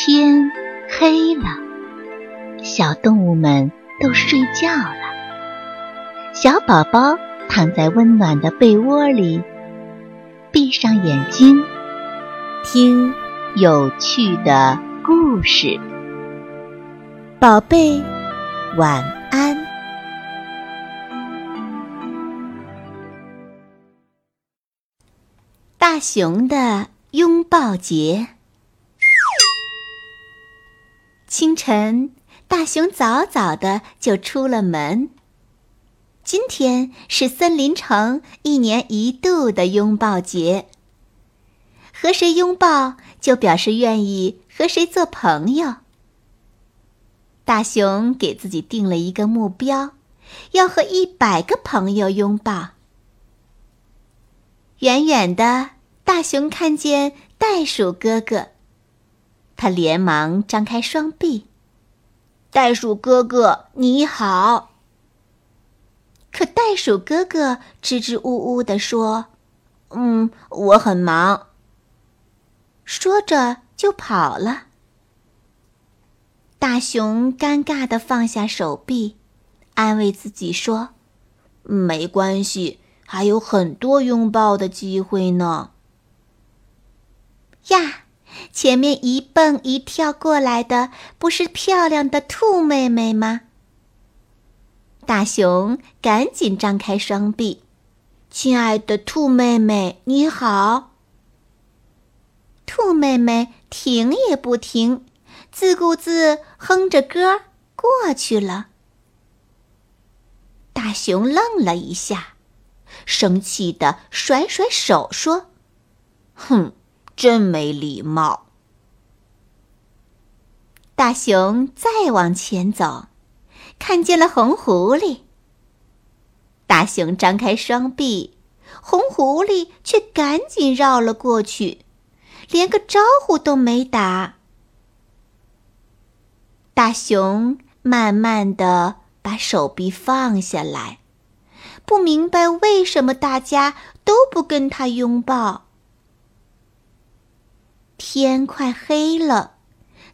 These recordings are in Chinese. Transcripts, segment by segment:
天黑了，小动物们都睡觉了。小宝宝躺在温暖的被窝里，闭上眼睛，听有趣的故事。宝贝，晚安。大熊的拥抱节。清晨，大熊早早的就出了门。今天是森林城一年一度的拥抱节。和谁拥抱，就表示愿意和谁做朋友。大熊给自己定了一个目标，要和一百个朋友拥抱。远远的，大熊看见袋鼠哥哥。他连忙张开双臂，袋鼠哥哥你好。可袋鼠哥哥支支吾吾地说：“嗯，我很忙。”说着就跑了。大熊尴尬地放下手臂，安慰自己说：“没关系，还有很多拥抱的机会呢。”呀！前面一蹦一跳过来的，不是漂亮的兔妹妹吗？大熊赶紧张开双臂，亲爱的兔妹妹，你好。兔妹妹停也不停，自顾自哼着歌过去了。大熊愣了一下，生气的甩甩手说：“哼。”真没礼貌！大熊再往前走，看见了红狐狸。大熊张开双臂，红狐狸却赶紧绕了过去，连个招呼都没打。大熊慢慢的把手臂放下来，不明白为什么大家都不跟他拥抱。天快黑了，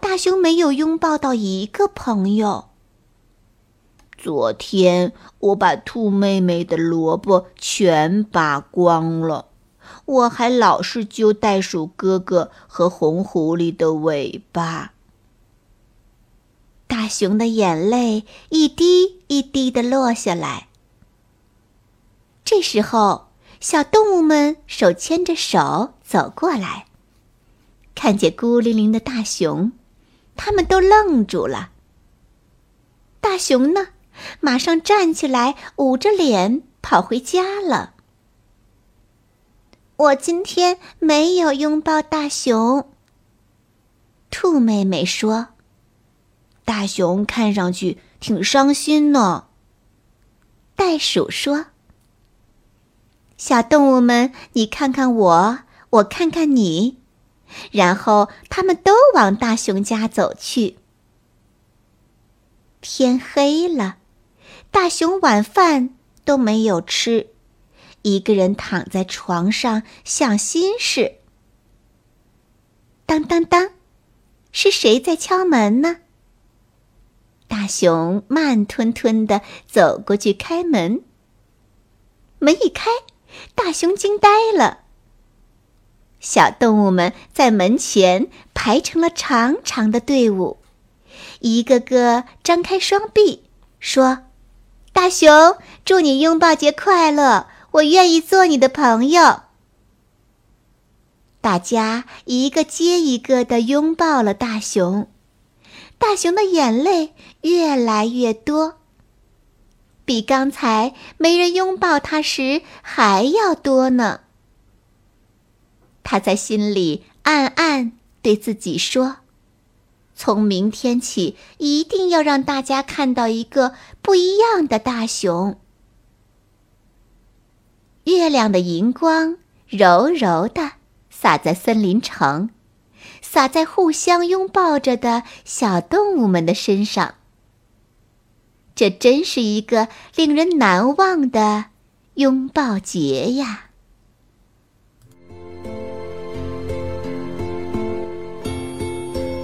大熊没有拥抱到一个朋友。昨天我把兔妹妹的萝卜全拔光了，我还老是揪袋鼠哥哥和红狐狸的尾巴。大熊的眼泪一滴一滴的落下来。这时候，小动物们手牵着手走过来。看见孤零零的大熊，他们都愣住了。大熊呢，马上站起来，捂着脸跑回家了。我今天没有拥抱大熊。兔妹妹说：“大熊看上去挺伤心呢。”袋鼠说：“小动物们，你看看我，我看看你。”然后他们都往大熊家走去。天黑了，大熊晚饭都没有吃，一个人躺在床上想心事。当当当，是谁在敲门呢？大熊慢吞吞的走过去开门。门一开，大熊惊呆了。小动物们在门前排成了长长的队伍，一个个张开双臂，说：“大熊，祝你拥抱节快乐！我愿意做你的朋友。”大家一个接一个的拥抱了大熊，大熊的眼泪越来越多，比刚才没人拥抱他时还要多呢。他在心里暗暗对自己说：“从明天起，一定要让大家看到一个不一样的大熊。”月亮的银光柔柔的洒在森林城，洒在互相拥抱着的小动物们的身上。这真是一个令人难忘的拥抱节呀！